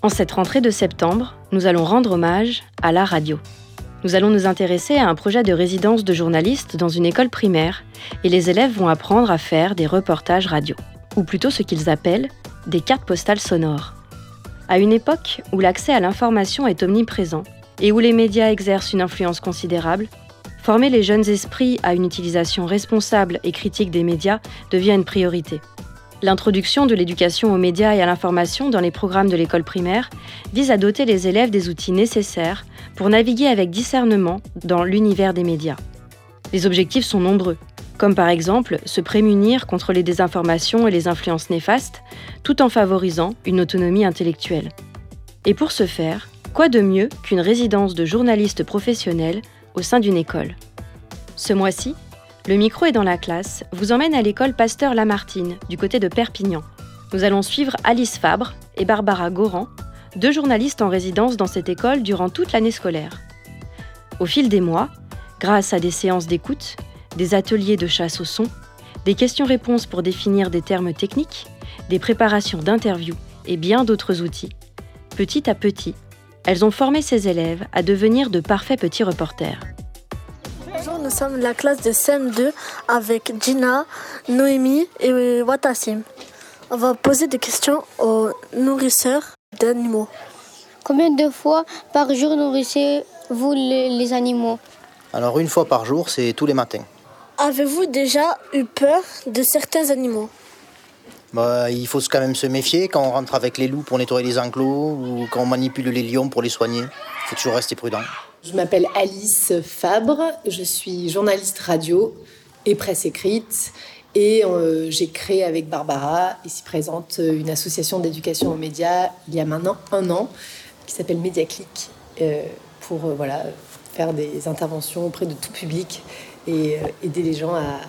En cette rentrée de septembre, nous allons rendre hommage à la radio. Nous allons nous intéresser à un projet de résidence de journalistes dans une école primaire et les élèves vont apprendre à faire des reportages radio, ou plutôt ce qu'ils appellent des cartes postales sonores. À une époque où l'accès à l'information est omniprésent et où les médias exercent une influence considérable, former les jeunes esprits à une utilisation responsable et critique des médias devient une priorité. L'introduction de l'éducation aux médias et à l'information dans les programmes de l'école primaire vise à doter les élèves des outils nécessaires pour naviguer avec discernement dans l'univers des médias. Les objectifs sont nombreux, comme par exemple se prémunir contre les désinformations et les influences néfastes, tout en favorisant une autonomie intellectuelle. Et pour ce faire, quoi de mieux qu'une résidence de journalistes professionnels au sein d'une école? Ce mois-ci, le micro est dans la classe, vous emmène à l'école Pasteur Lamartine, du côté de Perpignan. Nous allons suivre Alice Fabre et Barbara Goran, deux journalistes en résidence dans cette école durant toute l'année scolaire. Au fil des mois, grâce à des séances d'écoute, des ateliers de chasse au son, des questions-réponses pour définir des termes techniques, des préparations d'interviews et bien d'autres outils, petit à petit, elles ont formé ces élèves à devenir de parfaits petits reporters. Bonjour, nous sommes la classe de CM2 avec Gina, Noémie et Watassim. On va poser des questions aux nourrisseurs d'animaux. Combien de fois par jour nourrissez-vous les, animaux? Alors une fois par jour, c'est tous les matins. Avez-vous déjà eu peur de certains animaux? Bah, il faut quand même se méfier quand on rentre avec les loups pour nettoyer les enclos ou quand on manipule les lions pour les soigner. Il faut toujours rester prudent. Je m'appelle Alice Fabre, je suis journaliste radio et presse écrite et euh, j'ai créé avec Barbara, ici présente, une association d'éducation aux médias il y a maintenant un an qui s'appelle Mediaclick euh, pour euh, voilà, faire des interventions auprès de tout public et aider les gens à,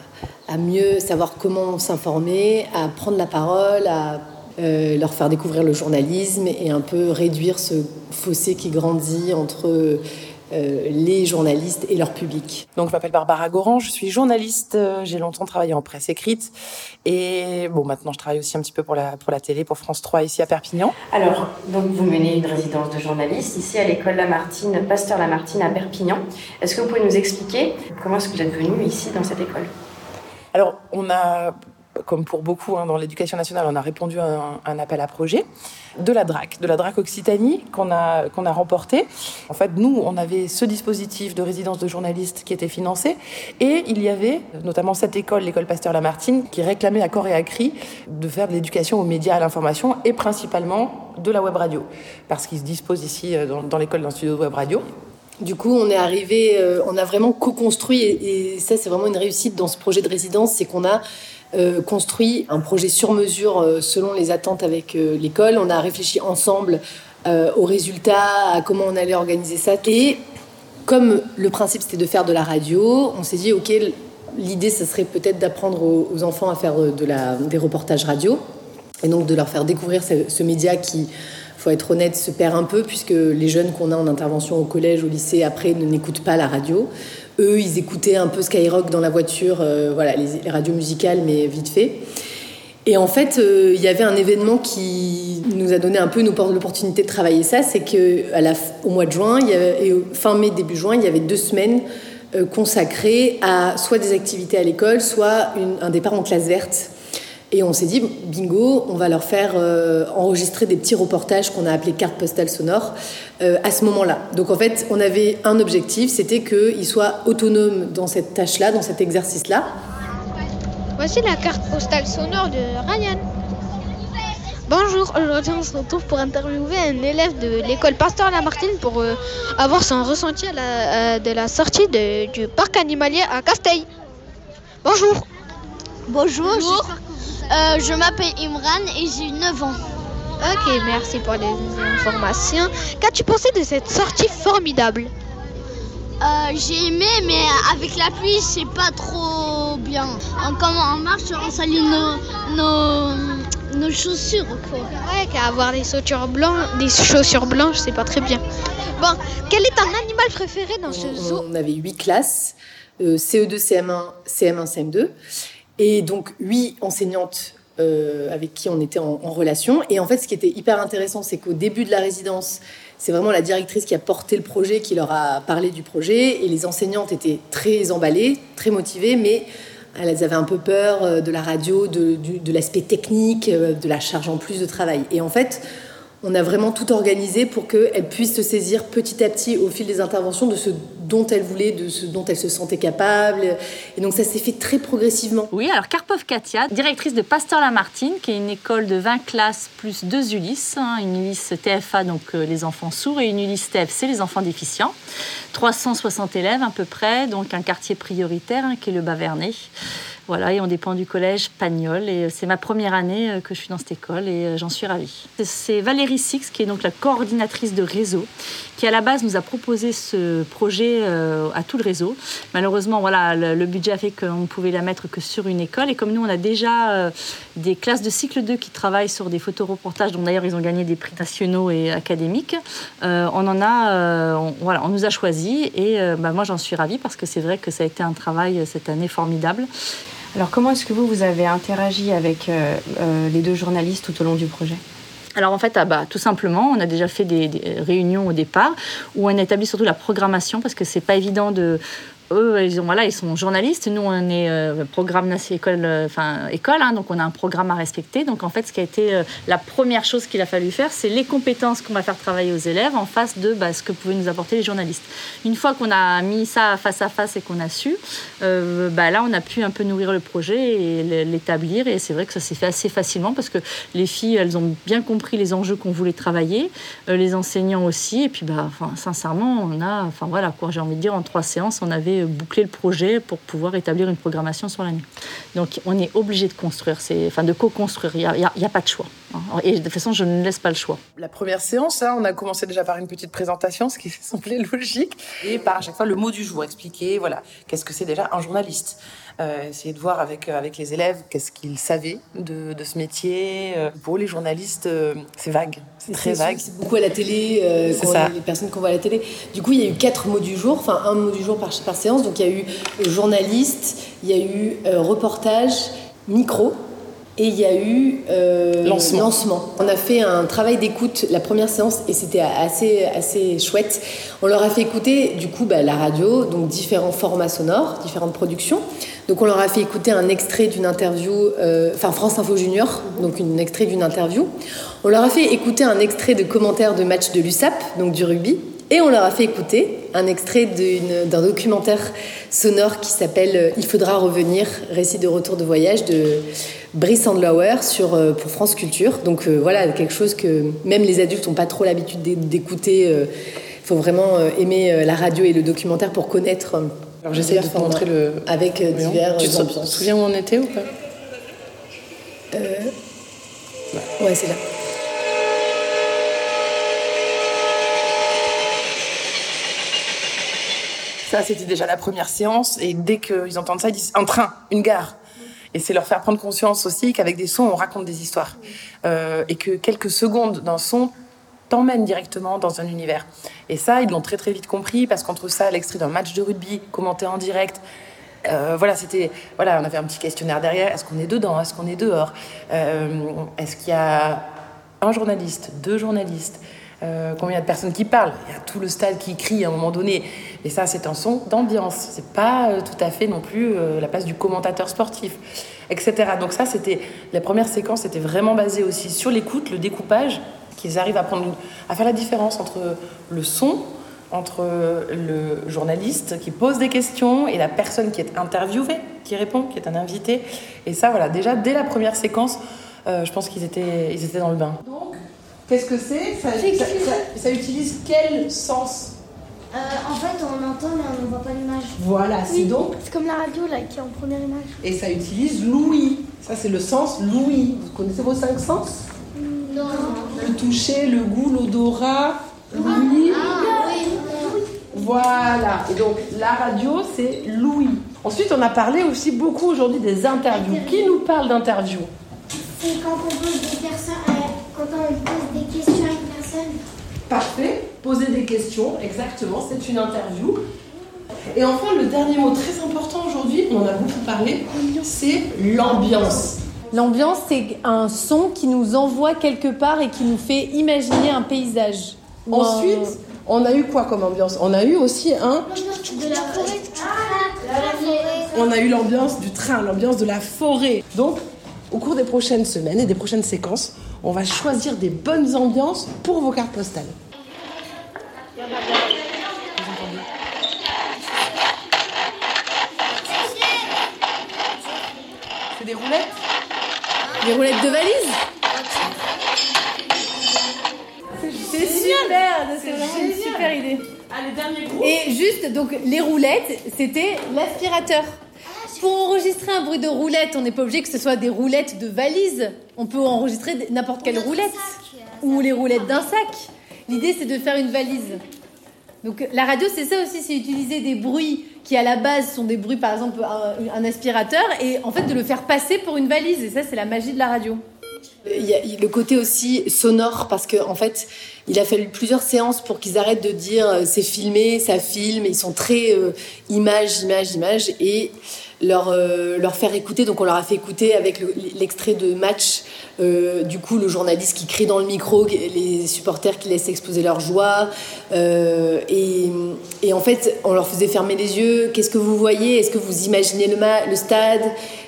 à mieux savoir comment s'informer, à prendre la parole, à leur faire découvrir le journalisme et un peu réduire ce fossé qui grandit entre euh, les journalistes et leur public. Donc je m'appelle Barbara Goran, je suis journaliste, euh, j'ai longtemps travaillé en presse écrite et bon maintenant je travaille aussi un petit peu pour la, pour la télé, pour France 3 ici à Perpignan. Alors, donc vous menez une résidence de journaliste ici à l'école Lamartine, Pasteur Lamartine à Perpignan. Est-ce que vous pouvez nous expliquer comment est-ce que vous êtes venu ici dans cette école? Alors on a comme pour beaucoup hein, dans l'éducation nationale, on a répondu à un, appel à projet de la DRAC, de la DRAC Occitanie qu'on a, qu'on a remporté. En fait, nous, on avait ce dispositif de résidence de journalistes qui était financé et il y avait notamment cette école, l'école Pasteur Lamartine, qui réclamait à corps et à cri de faire de l'éducation aux médias, à l'information et principalement de la web radio. Parce qu'ils se disposent ici euh, dans, l'école d'un studio de web radio. Du coup, on est arrivé, euh, on a vraiment co-construit, et, et ça, c'est vraiment une réussite dans ce projet de résidence, c'est qu'on a euh, construit un projet sur mesure euh, selon les attentes avec euh, l'école. On a réfléchi ensemble aux résultats, à comment on allait organiser ça. Et comme le principe c'était de faire de la radio, on s'est dit ok, l'idée ce serait peut-être d'apprendre aux, enfants à faire des reportages radio et donc de leur faire découvrir ce, ce média qui faut être honnête, se perd un peu puisque les jeunes qu'on a en intervention au collège, au lycée, après, ne n'écoutent pas la radio. Eux, ils écoutaient un peu Skyrock dans la voiture, euh, voilà, les, radios musicales, mais vite fait. Et en fait, euh, il y avait un événement qui nous a donné un peu l'opportunité de travailler ça, c'est qu'au mois de juin, fin mai, début juin, il y avait deux semaines euh, consacrées à soit des activités à l'école, soit un départ en classe verte. Et on s'est dit, bingo, on va leur faire euh, enregistrer des petits reportages qu'on a appelés cartes postales sonores euh, à ce moment-là. Donc en fait, on avait un objectif, c'était qu'ils soient autonomes dans cette tâche-là, dans cet exercice-là. Voici la carte postale sonore de Ryan. Bonjour, aujourd'hui on se retrouve pour interviewer un élève de l'école Pasteur Lamartine pour euh, avoir son ressenti à la, de la sortie du parc animalier à Casteil. Bonjour. Bonjour. Euh, je m'appelle Imran et j'ai 9 ans. Ok, merci pour les informations. Qu'as-tu pensé de cette sortie formidable? Euh, J'ai aimé, mais avec la pluie, c'est pas trop bien. En, comment on marche, on salit nos, nos, nos chaussures. Quoi. Ouais, qu'avoir des chaussures blanches, des chaussures blanches, c'est pas très bien. Bon, quel est ton animal préféré dans ce zoo? On avait huit classes, euh, CE2, CM1, CM1, CM2, et donc huit enseignantes euh, avec qui on était en, relation. Et en fait, ce qui était hyper intéressant, c'est qu'au début de la résidence, c'est vraiment la directrice qui a porté le projet, qui leur a parlé du projet, et les enseignantes étaient très emballées, très motivées, mais elles avaient un peu peur euh, de la radio, de, de, de l'aspect technique, euh, de la charge en plus de travail. Et en fait, on a vraiment tout organisé pour qu'elles puissent se saisir petit à petit au fil des interventions de ce dont elles voulaient, de ce dont elles se sentaient capables. Et donc ça s'est fait très progressivement. Oui, alors Karpov Katia, directrice de Pasteur Lamartine, qui est une école de 20 classes plus deux Ulysse, hein, une Ulysse TFA, donc euh, les enfants sourds, et une Ulysse TFC, les enfants déficients. 360 élèves à peu près, donc un quartier prioritaire hein, qui est le Bas-Vernet. Voilà, et on dépend du collège Pagnol. Et c'est ma première année euh, que je suis dans cette école et euh, j'en suis ravie. C'est Valérie Six, qui est donc la coordinatrice de réseau, qui à la base nous a proposé ce projet euh, à tout le réseau. Malheureusement, voilà, le, budget a fait qu'on ne pouvait la mettre que sur une école. Et comme nous, on a déjà euh, des classes de cycle 2 qui travaillent sur des photoreportages, dont d'ailleurs ils ont gagné des prix nationaux et académiques, euh, on en a, voilà, on nous a choisis. Et bah, moi, j'en suis ravie parce que c'est vrai que ça a été un travail cette année formidable. Alors comment est-ce que vous, vous avez interagi avec les deux journalistes tout au long du projet? Alors en fait, ah bah, tout simplement, on a déjà fait des, réunions au départ où on a établi surtout la programmation parce que c'est pas évident de eux, ils, ont, voilà, ils sont journalistes. Nous, on est euh, programme école, euh, enfin école, hein, donc on a un programme à respecter. Donc en fait, ce qui a été euh, la première chose qu'il a fallu faire, c'est les compétences qu'on va faire travailler aux élèves en face de bah, ce que pouvaient nous apporter les journalistes. Une fois qu'on a mis ça face à face et qu'on a su, euh, bah, là, on a pu un peu nourrir le projet et l'établir. Et c'est vrai que ça s'est fait assez facilement parce que les filles, elles ont bien compris les enjeux qu'on voulait travailler, les enseignants aussi. Et puis, bah, sincèrement, on a, enfin voilà, quoi, j'ai envie de dire, en trois séances, on avait boucler le projet pour pouvoir établir une programmation sur l'année. Donc on est obligé de construire, enfin de co-construire, il n'y a, a, a, pas de choix. Et de toute façon, je ne laisse pas le choix. La première séance, hein, on a commencé déjà par une petite présentation, ce qui semblait logique, et par à chaque fois le mot du jour, expliquer, voilà, qu'est-ce que c'est déjà un journaliste essayer de voir avec, avec les élèves qu'est-ce qu'ils savaient de, de, ce métier. Euh, pour les journalistes, euh, c'est vague, c'est très vague. C'est beaucoup à la télé, euh, ça. les personnes qu'on voit à la télé. Du coup, il y a eu quatre mots du jour, enfin un mot du jour par, par séance. Donc il y a eu journaliste, il y a eu reportage, micro. Et il y a eu euh, lancement. lancement. On a fait un travail d'écoute la première séance et c'était assez, assez chouette. On leur a fait écouter du coup bah, la radio, donc différents formats sonores, différentes productions. Donc on leur a fait écouter un extrait d'une interview, euh, enfin France Info Junior, donc un extrait d'une interview. On leur a fait écouter un extrait de commentaires de match de l'USAP, donc du rugby. Et on leur a fait écouter un extrait d'un documentaire sonore qui s'appelle Il faudra revenir, récit de retour de voyage de Brice Sandlauer sur, euh, pour France Culture. Donc euh, voilà, quelque chose que même les adultes n'ont pas trop l'habitude d'écouter. Il euh, faut vraiment euh, aimer la radio et le documentaire pour connaître. Alors j'essaie de te montrer le. Avec divers. Tu te souviens où on était ou pas? Ouais, c'est là. Ça, c'était déjà la première séance. Et dès qu'ils entendent ça, ils disent un train, une gare. Et c'est leur faire prendre conscience aussi qu'avec des sons, on raconte des histoires. Euh, et que quelques secondes d'un son t'emmènent directement dans un univers. Et ça, ils l'ont très très vite compris parce qu'entre ça, l'extrait d'un match de rugby commenté en direct, euh, voilà, c'était, voilà, on avait un petit questionnaire derrière. Est-ce qu'on est dedans? Est-ce qu'on est dehors? Euh, Est-ce qu'il y a un journaliste, deux journalistes? Euh, combien de personnes qui parlent? Il y a tout le stade qui crie à un moment donné. Et ça, c'est un son d'ambiance. C'est pas euh, tout à fait non plus euh, la place du commentateur sportif, etc. Donc ça, c'était la première séquence était vraiment basée aussi sur l'écoute, le découpage, qu'ils arrivent à prendre, à faire la différence entre le son, entre le journaliste qui pose des questions et la personne qui est interviewée, qui répond, qui est un invité. Et ça, voilà, déjà dès la première séquence, je pense qu'ils étaient, ils étaient dans le bain. Donc, qu'est-ce que c'est ça, ça, ça, ça utilise quel sens euh, en fait, on entend mais on ne voit pas l'image. Voilà, c'est oui, donc. C'est comme la radio là qui est en première image. Et ça utilise l'ouïe. Ça, c'est le sens l'ouïe. Vous connaissez vos cinq sens Non. toucher, le goût, l'odorat. Oui. Voilà. Et donc la radio, c'est Louis. Ensuite, on a parlé aussi beaucoup aujourd'hui des interviews. Qui nous parle d'interviews C'est quand on pose des personnes, euh, quand on pose des Parfait. Poser des questions, exactement. C'est une interview. Et enfin, le dernier mot très important aujourd'hui, on en a beaucoup parlé, c'est l'ambiance. L'ambiance, c'est un son qui nous envoie quelque part et qui nous fait imaginer un paysage. Ensuite, on a eu quoi comme ambiance? On a eu aussi un. De la forêt. De la forêt. On a eu l'ambiance du train, l'ambiance de la forêt. Donc, au cours des prochaines semaines et des prochaines séquences, on va choisir des bonnes ambiances pour vos cartes postales. C'est des roulettes Des roulettes de valise C'est super, c'est vraiment une super idée. Allez, dernier groupe. Et juste, donc les roulettes, c'était l'aspirateur. Pour enregistrer un bruit de roulette, on n'est pas obligé que ce soit des roulettes de valise. On peut enregistrer n'importe quelle roulette. Ou les roulettes d'un sac. L'idée, c'est de faire une valise. Donc la radio, c'est ça aussi, c'est utiliser des bruits qui à la base sont des bruits, par exemple un, un aspirateur, et en fait de le faire passer pour une valise. Et ça, c'est la magie de la radio. Il y a le côté aussi sonore parce que en fait, il a fallu plusieurs séances pour qu'ils arrêtent de dire euh, c'est filmé, ça filme. Ils sont très euh, image, image, image et leur euh, leur faire écouter. Donc on leur a fait écouter avec le- l'extrait de match. euh, du coup, le journaliste qui crie dans le micro, les supporters qui laissent exposer leur joie. euh, et, et en fait, on leur faisait fermer les yeux. Qu'est-ce que vous voyez? Est-ce que vous imaginez le, le stade?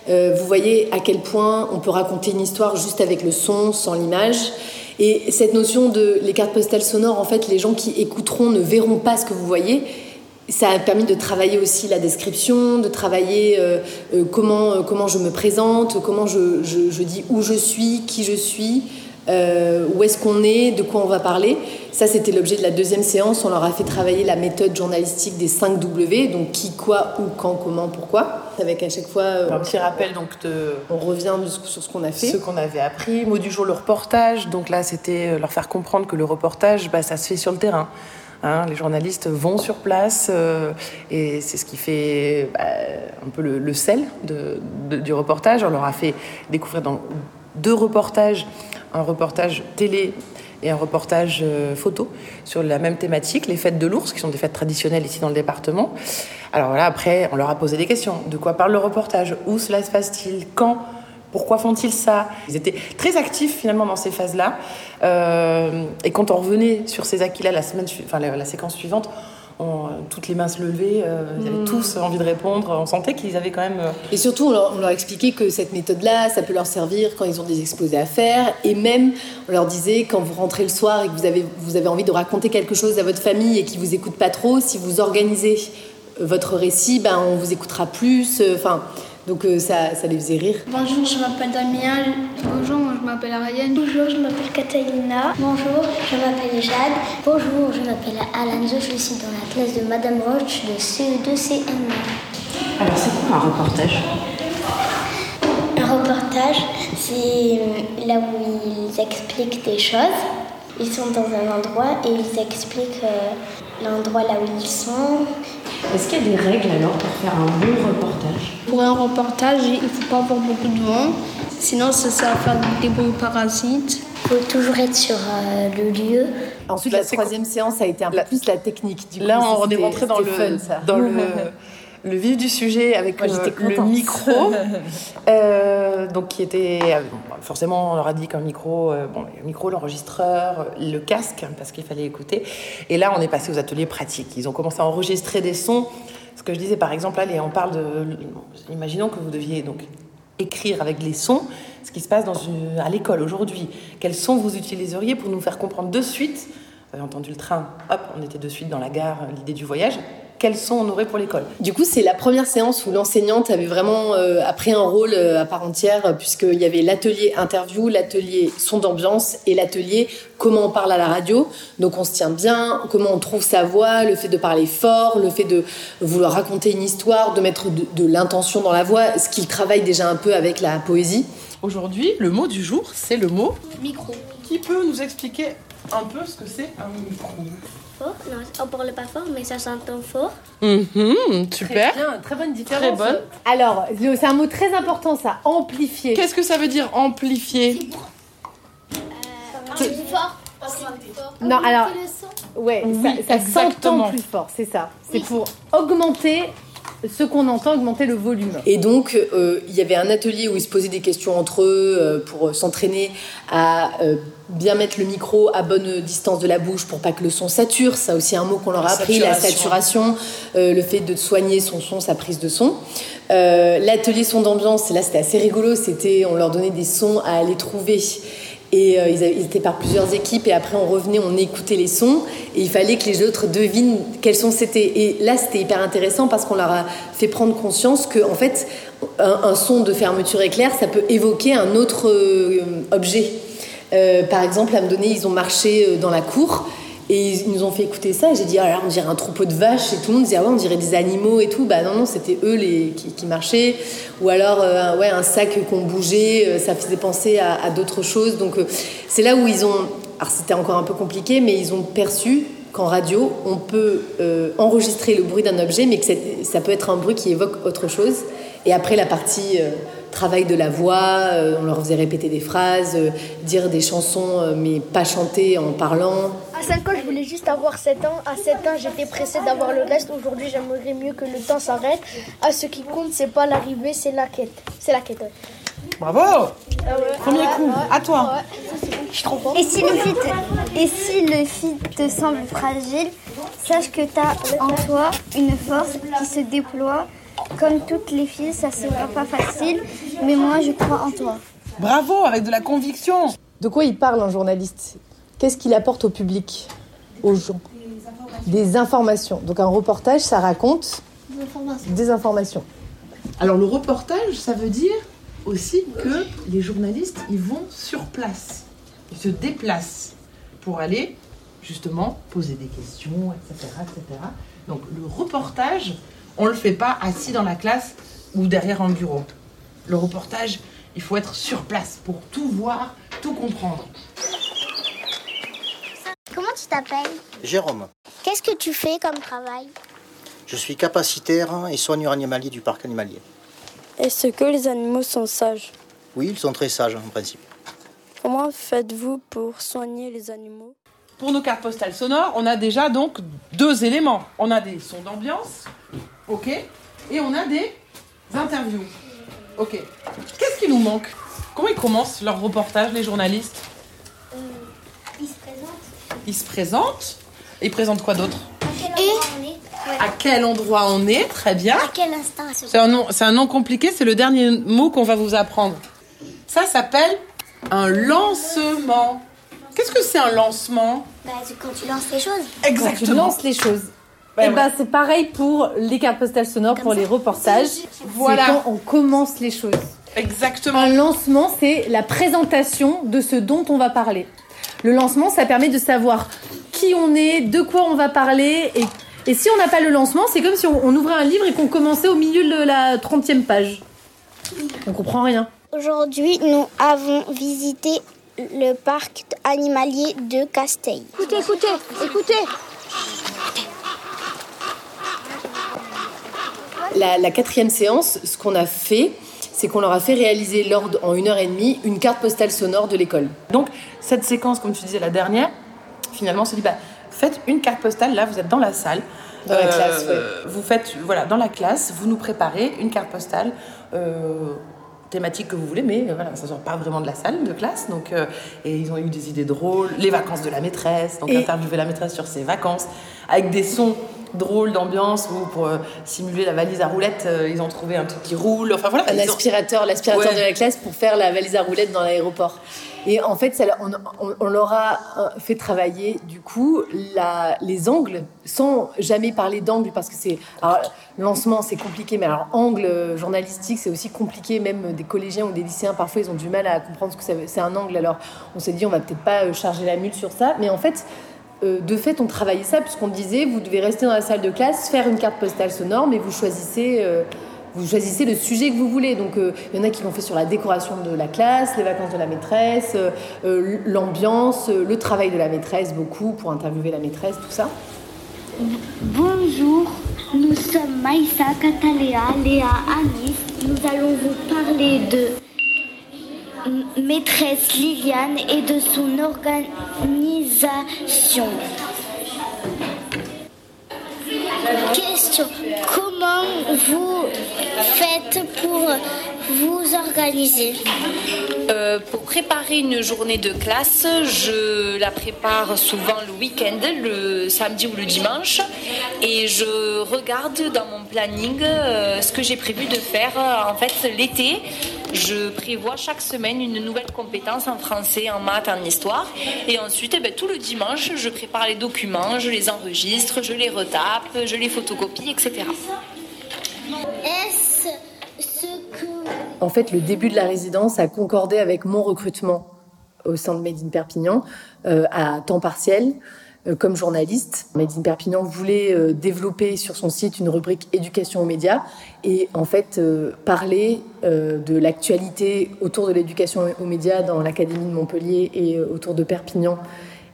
Vous voyez à quel point on peut raconter une histoire juste avec le son, sans l'image. Et cette notion de les cartes postales sonores, en fait, les gens qui écouteront ne verront pas ce que vous voyez. Ça a permis de travailler aussi la description, de travailler euh, euh, comment, euh, comment je me présente, comment je, je- je dis où je suis, qui je suis, où est-ce qu'on est, de quoi on va parler. Ça, c'était l'objet de la deuxième séance. On leur a fait travailler la méthode journalistique des 5 W, donc qui, quoi, où, quand, comment, pourquoi. Avec à chaque fois. Un petit rappel donc de. On revient sur ce qu'on a fait. Ce qu'on avait appris. Mot du jour, le reportage. Donc là, c'était leur faire comprendre que le reportage, bah, ça se fait sur le terrain. Hein, les journalistes vont sur place euh, et c'est ce qui fait bah, un peu le, sel du reportage. On leur a fait découvrir dans deux reportages, un reportage télé et un reportage euh, photo sur la même thématique, les fêtes de l'ours, qui sont des fêtes traditionnelles ici dans le département. Alors voilà, après, on leur a posé des questions. De quoi parle le reportage? Où cela se passe-t-il? Quand pourquoi font-ils ça Ils étaient très actifs finalement dans ces phases-là. Euh, et quand on revenait sur ces acquis-là la semaine, enfin la, la séquence suivante, on- toutes les mains se levaient, euh, ils avaient Mm. tous envie de répondre. On sentait qu'ils avaient quand même. euh, Et surtout, on leur, on leur expliquait que cette méthode-là, ça peut leur servir quand ils ont des exposés à faire. Et même, on leur disait, quand vous rentrez le soir et que vous avez, vous avez envie de raconter quelque chose à votre famille et qu'ils vous écoutent pas trop, si vous organisez euh, votre récit, ben, on vous écoutera plus. euh, Enfin, donc euh, ça, ça les faisait rire. Bonjour, je m'appelle Damien. Bonjour, moi je m'appelle Ariane. Bonjour, je m'appelle Catalina. Bonjour, je m'appelle Jade. Bonjour, je m'appelle Alanzo. Je suis dans la classe de Madame Roche de CE2 CM1. Alors, c'est quoi un reportage? Un reportage, c'est euh, là où ils expliquent des choses. Ils sont dans un endroit et ils expliquent euh, l'endroit là où ils sont. Est-ce qu'il y a des règles alors pour faire un bon reportage? Pour un reportage, il ne faut pas avoir beaucoup de vent. Sinon, ça, ça va faire des bruits parasites. Il faut toujours être sur euh, le lieu. Ensuite, la troisième séance a été un peu plus la technique. Du Là, coup, on est rentré dans le, fun, ça. dans le, le vif du sujet avec Moi, le contente. micro. Euh, donc, qui était. euh, bon, forcément, on leur a dit qu'un micro, euh, bon, le micro, l'enregistreur, le casque, parce qu'il fallait écouter. Et là, on est passé aux ateliers pratiques. Ils ont commencé à enregistrer des sons. Ce que je disais, par exemple, allez, on parle de. Imaginons que vous deviez donc écrire avec les sons ce qui se passe dans une, à l'école aujourd'hui. Quels sons vous utiliseriez pour nous faire comprendre de suite? Vous avez entendu le train, hop, on était de suite dans la gare, l'idée du voyage. Quels sons on aurait pour l'école Du coup, c'est la première séance où l'enseignante avait vraiment euh, a pris un rôle euh, à part entière, euh, puisqu'il y avait l'atelier interview, l'atelier son d'ambiance et l'atelier comment on parle à la radio. Donc on se tient bien, comment on trouve sa voix, le fait de parler fort, le fait de vouloir raconter une histoire, de mettre de, de l'intention dans la voix, ce qu'il travaille déjà un peu avec la poésie. Aujourd'hui, le mot du jour, c'est le mot. Micro. Qui peut nous expliquer un peu ce que c'est un micro? Fort Non, on parle pas fort, mais ça s'entend fort. Mhm, Super. Très bien, très bonne différence. Très bonne. Alors, c'est un mot très important, ça. Amplifier. Qu'est-ce que ça veut dire amplifier Plus fort. Non, alors, ouais, Oui, ça, ça exactement. s'entend plus fort, c'est ça. C'est pour augmenter ce qu'on entend, augmenter le volume. Et donc, euh, il y avait un atelier où ils se posaient des questions entre eux euh, pour s'entraîner à euh, bien mettre le micro à bonne distance de la bouche pour pas que le son sature. Ça aussi un mot qu'on leur a appris, la Saturation. saturation, euh, le fait de soigner son son, sa prise de son. Euh, L'atelier son d'ambiance, là c'était assez rigolo. C'était, on leur donnait des sons à aller trouver. Et euh, ils, étaient par plusieurs équipes et après on revenait, on écoutait les sons et il fallait que les autres devinent quels sons c'était. Et là c'était hyper intéressant parce qu'on leur a fait prendre conscience que en fait un, son de fermeture éclair ça peut évoquer un autre euh, objet. Euh, par exemple, à me donner, ils ont marché dans la cour et ils nous ont fait écouter ça. Et j'ai dit, ah on dirait un troupeau de vaches. Et tout le monde disait, ah ouais, on dirait des animaux et tout. Bah non, non, c'était eux les, qui, marchaient. Ou alors, euh, ouais, un sac qu'on bougeait, euh, ça faisait penser à, d'autres choses. Donc, euh, c'est là où ils ont. Alors, c'était encore un peu compliqué, mais ils ont perçu qu'en radio, on peut enregistrer le bruit d'un objet, mais que ça peut être un bruit qui évoque autre chose. Et après, la partie travail de la voix, on leur faisait répéter des phrases, dire des chansons, mais pas chanter en parlant. À 5 ans, je voulais juste avoir 7 ans. À 7 ans, j'étais pressée d'avoir le reste. Aujourd'hui, j'aimerais mieux que le temps s'arrête. À ce qui compte, c'est pas l'arrivée, c'est la quête. C'est la quête. ouais. Bravo Premier coup, à toi. Je suis trop fort. Et si, le fit, et si le fit te semble fragile, sache que tu as en toi une force qui se déploie. Comme toutes les filles, ça sera pas facile, mais moi je crois en toi. Bravo, avec de la conviction. De quoi il parle un journaliste? Qu'est-ce qu'il apporte au public, aux gens Des informations. Donc un reportage, ça raconte des informations. Alors le reportage, ça veut dire aussi que les journalistes, ils vont sur place. Ils se déplacent pour aller justement poser des questions, etc. etc. Donc le reportage, on ne le fait pas assis dans la classe ou derrière un bureau. Le reportage, il faut être sur place pour tout voir, tout comprendre. Comment tu t'appelles Jérôme, Qu'est-ce que tu fais comme travail je suis capacitaire et soigneur animalier du parc animalier. Est-ce que les animaux sont sages Oui, ils sont très sages en principe. Comment faites-vous pour soigner les animaux Pour nos cartes postales sonores, on a déjà donc deux éléments. On a des sons d'ambiance, ok, et on a des interviews, ok. Qu'est-ce qui nous manque? Comment ils commencent leur reportage, les journalistes? Présente. Ils se présentent. Et ils présentent quoi d'autre Et À quel endroit on est? Très bien. à quel instant C'est un nom, c'est un nom compliqué. C'est le dernier mot qu'on va vous apprendre. Ça s'appelle un lancement. Qu'est-ce que c'est un lancement? Bah, c'est quand tu lances les choses. Quand tu lances les choses. Et ouais. ben c'est pareil pour les cartes postales sonores, pour les reportages. Voilà. C'est quand on commence les choses. Exactement. Un lancement, c'est la présentation de ce dont on va parler. Le lancement, ça permet de savoir qui on est, de quoi on va parler. Et, et si on n'a pas le lancement, c'est comme si on, on ouvrait un livre et qu'on commençait au milieu de la 30e page. On comprend rien. Aujourd'hui, nous avons visité le parc animalier de Casteil. Écoutez, écoutez, écoutez. La, la quatrième séance, ce qu'on a fait, c'est qu'on leur a fait réaliser lors en une heure et demie une carte postale sonore de l'école. Donc, cette séquence, comme tu disais la dernière, finalement, on se dit, bah, faites une carte postale, là, vous êtes dans la salle. Dans la classe, Vous faites, voilà, dans la classe, vous nous préparez une carte postale. euh, thématique que vous voulez, mais euh, voilà, ça sort pas vraiment de la salle de classe. Donc, euh, et ils ont eu des idées drôles, les vacances de la maîtresse, donc Et- interviewer la maîtresse sur ses vacances, avec des sons drôles d'ambiance ou pour euh, simuler la valise à roulettes, euh, ils ont trouvé un truc qui roule. Enfin voilà, ont- l'aspirateur Ouais. de la classe pour faire la valise à roulettes dans l'aéroport. Et en fait, on, on- leur a euh, fait travailler du coup les angles sans jamais parler d'angle parce que c'est lancement c'est compliqué, mais alors angle euh, journalistique c'est aussi compliqué. Même des collégiens ou des lycéens parfois ils ont du mal à comprendre ce que c'est un angle. Alors on s'est dit on va peut-être pas euh, charger la mule sur ça, mais en fait de fait, on travaillait ça puisqu'on disait vous devez rester dans la salle de classe, faire une carte postale sonore, mais vous choisissez Vous choisissez le sujet que vous voulez. Donc, euh, il y en a qui l'ont fait sur la décoration de la classe, les vacances de la maîtresse, euh, euh, l'ambiance, le travail de la maîtresse, beaucoup pour interviewer la maîtresse, tout ça. Bonjour, nous sommes Maïssa, Cataléa, Léa, Anis. Nous allons vous parler de maîtresse Liliane et de son organisation. Question. Comment vous faites pour vous organiser Euh, pour préparer une journée de classe, je la prépare souvent le week-end, le samedi ou le dimanche, et je regarde dans mon planning euh, ce que j'ai prévu de faire. En fait, l'été, je prévois chaque semaine une nouvelle compétence en français, en maths, en histoire, et ensuite, eh ben, tout le dimanche, je prépare les documents, je les enregistre, je les retape, je les photocopie, etc. En fait, le début de la résidence a concordé avec mon recrutement au sein de Made Perpignan euh, à temps partiel euh, comme journaliste. Made Perpignan voulait euh, développer sur son site une rubrique éducation aux médias et en fait parler de l'actualité autour de l'éducation aux médias dans l'Académie de Montpellier et autour de Perpignan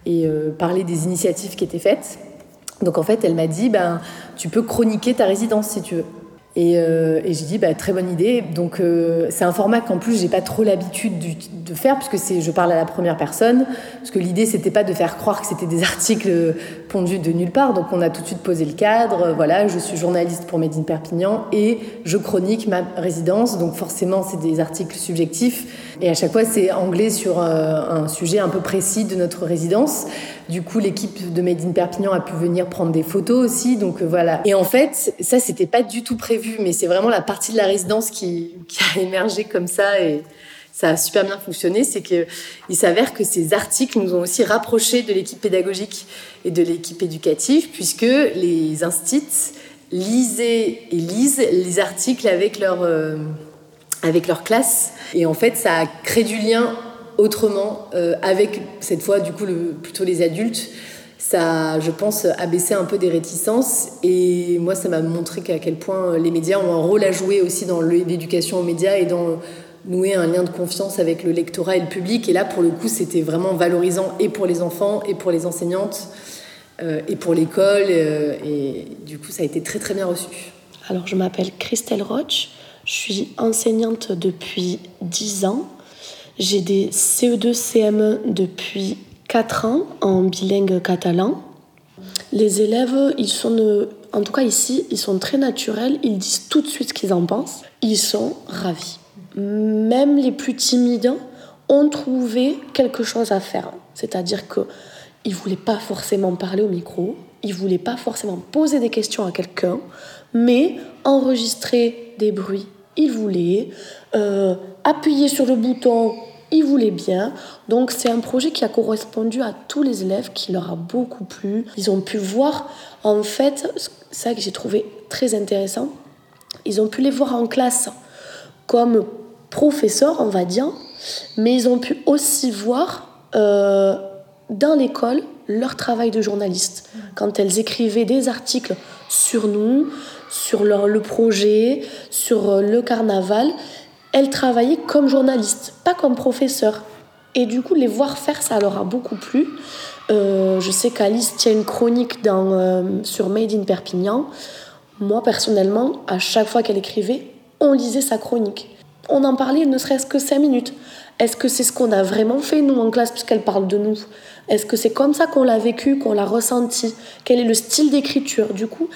et parler des initiatives qui étaient faites. Donc en fait, elle m'a dit, ben, tu peux chroniquer ta résidence si tu veux. Et, euh, et j'ai dit, bah, très bonne idée. Donc euh, c'est un format qu'en plus, j'ai pas trop l'habitude de faire, puisque c'est, je parle à la première personne. Parce que l'idée, c'était pas de faire croire que c'était des articles pondus de nulle part. Donc on a tout de suite posé le cadre. Voilà, je suis journaliste pour Made in Perpignan et je chronique ma résidence. Donc forcément, c'est des articles subjectifs. Et à chaque fois, c'est anglais sur euh, un sujet un peu précis de notre résidence. Du coup, l'équipe de Made in Perpignan a pu venir prendre des photos aussi. Donc euh, voilà. Et en fait, ça, c'était pas du tout prévu, mais c'est vraiment la partie de la résidence qui, a émergé comme ça et ça a super bien fonctionné. C'est que il s'avère que ces articles nous ont aussi rapprochés de l'équipe pédagogique et de l'équipe éducative, puisque les instits lisaient et lisent les articles avec leur euh, avec leur classe. Et en fait, ça a créé du lien autrement euh, avec, cette fois, du coup, plutôt les adultes. Ça, je pense, a baissé un peu des réticences. Et moi, ça m'a montré qu'à quel point les médias ont un rôle à jouer aussi dans l'éducation aux médias et dans nouer un lien de confiance avec le lectorat et le public. Et là, pour le coup, c'était vraiment valorisant et pour les enfants et pour les enseignantes euh, et pour l'école. euh, et du coup, ça a été très, très bien reçu. Alors, je m'appelle Christelle Roche. Je suis enseignante depuis 10 ans. J'ai des CE2, CM1 depuis 4 ans en bilingue catalan. Les élèves, ils sont, en tout cas ici, ils sont très naturels. Ils disent tout de suite ce qu'ils en pensent. Ils sont ravis. Même les plus timides ont trouvé quelque chose à faire. C'est-à-dire que ils voulaient pas forcément parler au micro, ils voulaient pas forcément poser des questions à quelqu'un, mais enregistrer des bruits, ils voulaient euh, appuyer sur le bouton, ils voulaient bien. Donc c'est un projet qui a correspondu à tous les élèves, qui leur a beaucoup plu. Ils ont pu voir, en fait, ça que j'ai trouvé très intéressant, ils ont pu les voir en classe comme professeurs, on va dire, mais ils ont pu aussi voir euh, dans l'école leur travail de journaliste. Quand elles écrivaient des articles sur nous, sur le projet, sur euh, le carnaval, elles travaillaient comme journalistes, pas comme professeurs. Et du coup, les voir faire, ça leur a beaucoup plu. Euh, je sais qu'Alice tient une chronique dans, euh, sur Made in Perpignan. Moi, personnellement, à chaque fois qu'elle écrivait, on lisait sa chronique. On en parlait ne serait-ce que cinq minutes. Est-ce que c'est ce qu'on a vraiment fait, nous, en classe, puisqu'elle parle de nous? Est-ce que c'est comme ça qu'on l'a vécu, qu'on l'a ressenti? Quel est le style d'écriture? Du coup,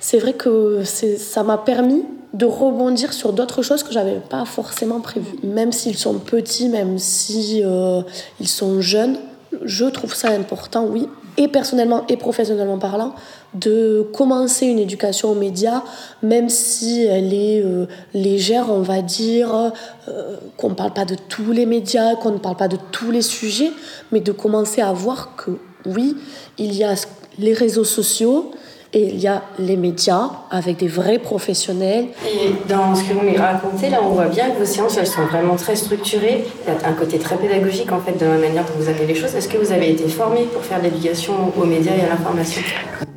c'est vrai que ça m'a permis de rebondir sur d'autres choses que j'avais pas forcément prévues. Même s'ils sont petits, même si euh, ils sont jeunes, je trouve ça important, oui, et personnellement et professionnellement parlant, de commencer une éducation aux médias, même si elle est euh, légère, on va dire, euh, qu'on ne parle pas de tous les médias, qu'on ne parle pas de tous les sujets, mais de commencer à voir que oui, il y a les réseaux sociaux, et il y a les médias avec des vrais professionnels. Et dans ce que vous me racontez, là, on voit bien que vos séances, elles sont vraiment très structurées. Il y a un côté très pédagogique, en fait, de la manière dont vous amenez les choses. Est-ce que vous avez été formé pour faire de l'éducation aux médias et à l'information?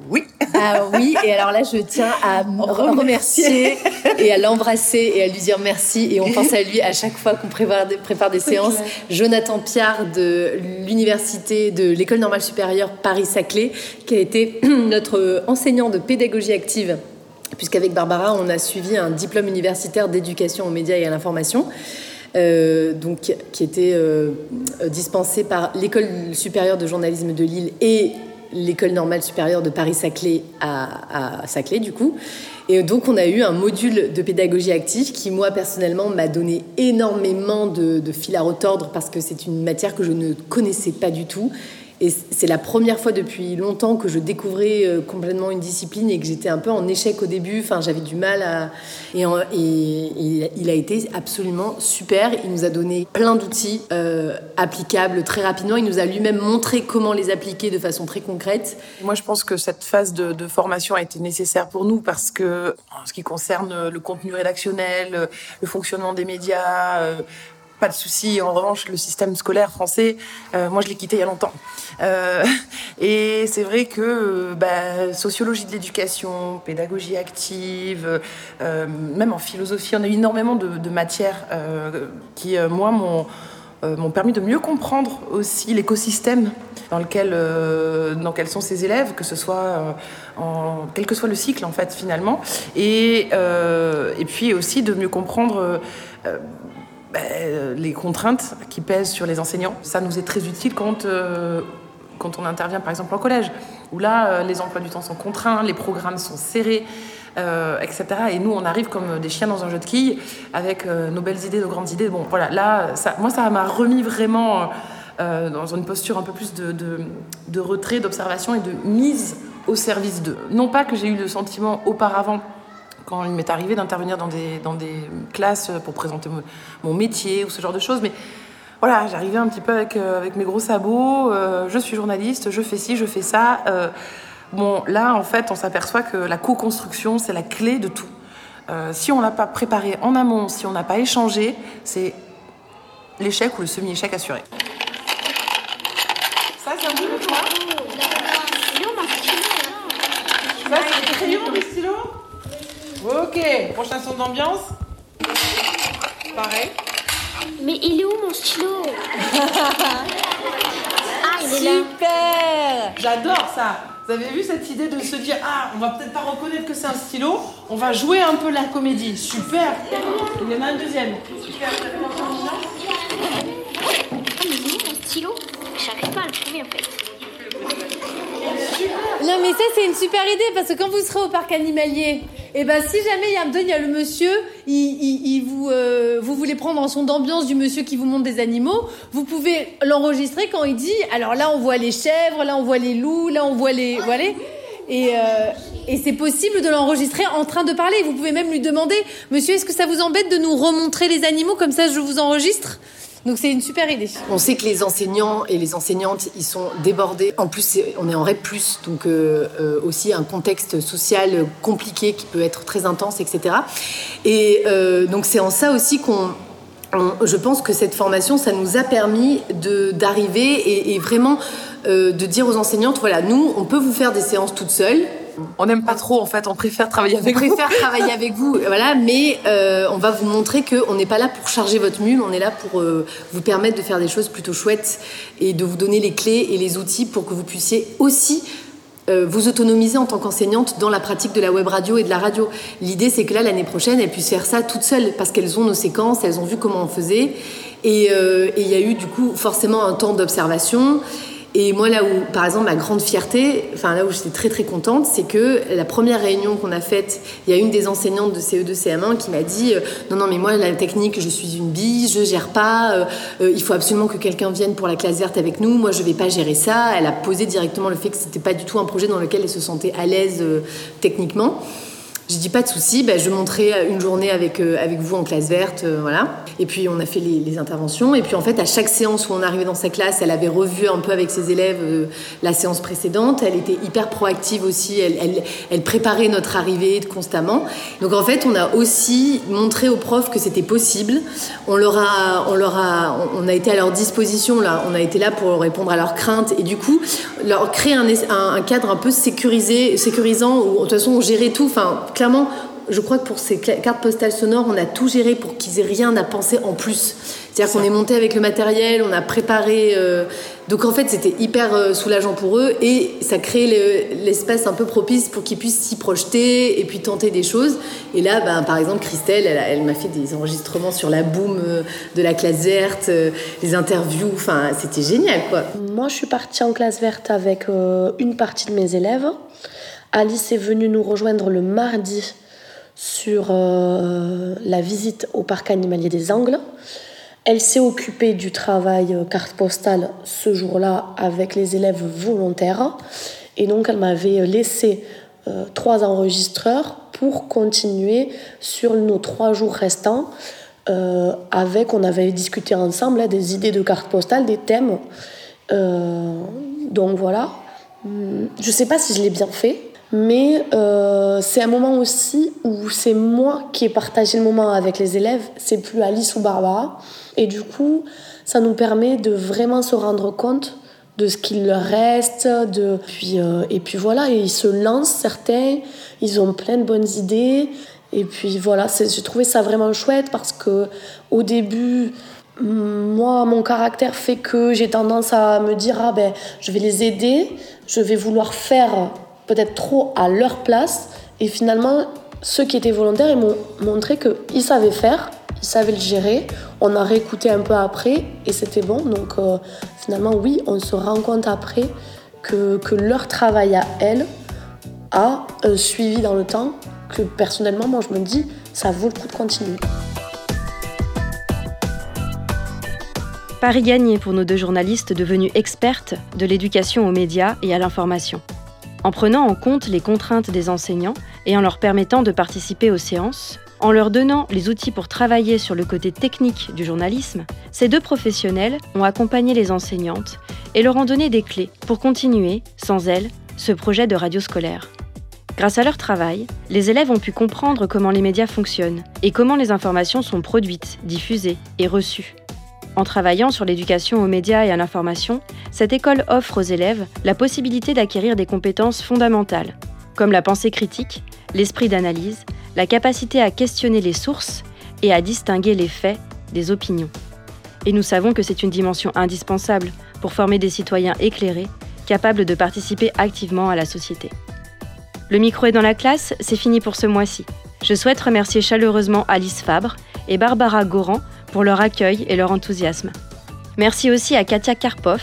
Oui. Ah oui, et alors là, je tiens à me remercier et à l'embrasser et à lui dire merci. Et on pense à lui à chaque fois qu'on prépare des, prépare des séances. Jonathan Piard de l'université de l'école normale supérieure Paris-Saclay, qui a été notre enseignant de pédagogie active puisqu'avec Barbara, on a suivi un diplôme universitaire d'éducation aux médias et à l'information. Euh, donc, qui était euh, dispensé par l'école supérieure de journalisme de Lille et l'école normale supérieure de Paris-Saclay à, Saclay, du coup. Et donc, on a eu un module de pédagogie active qui, moi, personnellement, m'a donné énormément de, de fil à retordre parce que c'est une matière que je ne connaissais pas du tout et c'est la première fois depuis longtemps que je découvrais euh, complètement une discipline et que j'étais un peu en échec au début. Enfin, j'avais du mal à. Et, il a été absolument super. Il nous a donné plein d'outils euh, applicables très rapidement. Il nous a lui-même montré comment les appliquer de façon très concrète. Moi, je pense que cette phase de, formation a été nécessaire pour nous parce que, en ce qui concerne le contenu rédactionnel, le fonctionnement des médias, euh, pas de souci. En revanche, le système scolaire français, euh, moi, je l'ai quitté il y a longtemps. Euh, et c'est vrai que bah, sociologie de l'éducation, pédagogie active, euh, même en philosophie, on a énormément de, matières qui, moi, m'ont permis de mieux comprendre aussi l'écosystème dans lequel, dans sont ces élèves, que ce soit quel que soit le cycle en fait finalement, et puis aussi de mieux comprendre ben, les contraintes qui pèsent sur les enseignants. Ça nous est très utile quand, euh, quand on intervient par exemple en collège, où là, euh, les emplois du temps sont contraints, les programmes sont serrés. Euh, etc. Et nous, on arrive comme des chiens dans un jeu de quilles, avec nos belles idées, nos grandes idées. Bon, voilà, là, ça, moi, ça m'a remis vraiment dans une posture un peu plus de, de, de retrait, d'observation et de mise au service d'eux. Non pas que j'ai eu le sentiment auparavant quand il m'est arrivé d'intervenir dans des, dans des classes pour présenter mon métier ou ce genre de choses. Mais voilà, j'arrivais un petit peu avec, euh, avec mes gros sabots. Euh, je suis journaliste, je fais ci, je fais ça. Euh, bon, là, en fait, on s'aperçoit que la co-construction, c'est la clé de tout. si on n'a pas préparé en amont, si on n'a pas échangé, c'est l'échec ou le semi-échec assuré. Ça, c'est un peu toi Ça, c'est des crayons, des stylos Ok, prochain son d'ambiance. Pareil. Mais il est où mon stylo? Ah, il est là. Super J'adore ça. Vous avez vu cette idée de se dire ah on va peut-être pas reconnaître que c'est un stylo, on va jouer un peu la comédie. Super. Il y en a un deuxième. Super. Ah mais il est où mon stylo? J'arrive pas à le trouver en fait. Non mais ça c'est une super idée parce que quand vous serez au parc animalier, et eh ben si jamais il y a, il y le monsieur, il, vous, euh, vous voulez prendre en son d'ambiance du monsieur qui vous montre des animaux, vous pouvez l'enregistrer quand il dit, alors là on voit les chèvres, là on voit les loups, là on voit les, voilà. Et, euh, et c'est possible de l'enregistrer en train de parler. Vous pouvez même lui demander, monsieur, est-ce que ça vous embête de nous remontrer les animaux comme ça je vous enregistre? Donc c'est une super idée. On sait que les enseignants et les enseignantes, ils sont débordés. En plus, on est en REP+, donc euh, euh, aussi un contexte social compliqué qui peut être très intense, etc. Et euh, donc c'est en ça aussi qu'on je pense que cette formation, ça nous a permis d'arriver et, et, vraiment de dire aux enseignantes, voilà, nous, on peut vous faire des séances toutes seules, on n'aime pas trop en fait, on préfère travailler avec vous. On préfère travailler avec vous, voilà, mais euh, on va vous montrer qu'on n'est pas là pour charger votre mule, on est là pour euh, vous permettre de faire des choses plutôt chouettes et de vous donner les clés et les outils pour que vous puissiez aussi euh, vous autonomiser en tant qu'enseignante dans la pratique de la web radio et de la radio. L'idée, c'est que là, l'année prochaine, elles puissent faire ça toutes seules parce qu'elles ont nos séquences, elles ont vu comment on faisait. Et il y a eu du coup forcément un temps d'observation. Et moi, là où, par exemple, ma grande fierté, enfin là où j'étais très très contente, c'est que la première réunion qu'on a faite, il y a une des enseignantes de CE2 CM1 qui m'a dit euh, non non mais moi la technique, je suis une bille, je gère pas, euh, euh, il faut absolument que quelqu'un vienne pour la classe verte avec nous, moi je vais pas gérer ça. Elle a posé directement le fait que c'était pas du tout un projet dans lequel elle se sentait à l'aise techniquement. J'ai dit pas de souci, ben, je montrais une journée avec, euh, avec vous en classe verte, euh, voilà. Et puis on a fait les, interventions. Et puis en fait, à chaque séance où on arrivait dans sa classe, elle avait revu un peu avec ses élèves euh, la séance précédente. Elle était hyper proactive aussi. Elle, elle, préparait notre arrivée constamment. Donc en fait, on a aussi montré aux profs que c'était possible. On leur a, on leur a, on a été à leur disposition là. On a été là pour répondre à leurs craintes et du coup leur créer un cadre un peu sécurisé, sécurisant où de toute façon on gérait tout. Enfin, clairement, je crois que pour ces cartes postales sonores, on a tout géré pour qu'ils aient rien à penser en plus. C'est-à-dire qu'on est monté avec le matériel, on a préparé. Euh... Donc en fait, c'était hyper euh, soulageant pour eux et ça crée l'espace un peu propice pour qu'ils puissent s'y projeter et puis tenter des choses. Et là, ben, par exemple, Christelle, elle, elle m'a fait des enregistrements sur la boom euh, de la classe verte, euh, les interviews. Enfin, c'était génial, quoi. Moi, je suis partie en classe verte avec une partie de mes élèves. Alice est venue nous rejoindre le mardi sur euh, la visite au parc animalier des Angles. Elle s'est occupée du travail euh, carte postale ce jour-là avec les élèves volontaires. Et donc, elle m'avait laissé euh, trois enregistreurs pour continuer sur nos trois jours restants. Avec, on avait discuté ensemble là, des idées de carte postale, des thèmes. Donc voilà. Hum, je ne sais pas si je l'ai bien fait, mais euh, c'est un moment aussi où c'est moi qui ai partagé le moment avec les élèves, c'est plus Alice ou Barbara. Et du coup, ça nous permet de vraiment se rendre compte de ce qu'il leur reste. De... Puis, euh, et puis voilà, ils se lancent certains, ils ont plein de bonnes idées. Et puis voilà, j'ai trouvé ça vraiment chouette parce que au début, moi, mon caractère fait que j'ai tendance à me dire ah ben, je vais les aider, je vais vouloir faire peut-être trop à leur place. Et finalement, ceux qui étaient volontaires, ils m'ont montré qu'ils savaient faire, ils savaient le gérer. On a réécouté un peu après et c'était bon. Donc euh, finalement, oui, on se rend compte après que, que leur travail à elles a un suivi dans le temps que personnellement, moi, je me dis, ça vaut le coup de continuer. Paris gagné pour nos deux journalistes devenues expertes de l'éducation aux médias et à l'information. En prenant en compte les contraintes des enseignants et en leur permettant de participer aux séances, en leur donnant les outils pour travailler sur le côté technique du journalisme, ces deux professionnels ont accompagné les enseignantes et leur ont donné des clés pour continuer, sans elles, ce projet de radio scolaire. Grâce à leur travail, les élèves ont pu comprendre comment les médias fonctionnent et comment les informations sont produites, diffusées et reçues. En travaillant sur l'éducation aux médias et à l'information, cette école offre aux élèves la possibilité d'acquérir des compétences fondamentales, comme la pensée critique, l'esprit d'analyse, la capacité à questionner les sources et à distinguer les faits des opinions. Et nous savons que c'est une dimension indispensable pour former des citoyens éclairés, capables de participer activement à la société. Le micro est dans la classe, c'est fini pour ce mois-ci. Je souhaite remercier chaleureusement Alice Fabre et Barbara Goran pour leur accueil et leur enthousiasme. Merci aussi à Katia Karpov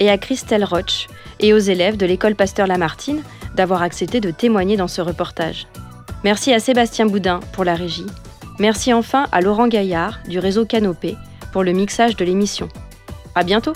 et à Christelle Roche et aux élèves de l'école Pasteur Lamartine d'avoir accepté de témoigner dans ce reportage. Merci à Sébastien Boudin pour la régie. Merci enfin à Laurent Gaillard du réseau Canopé pour le mixage de l'émission. À bientôt!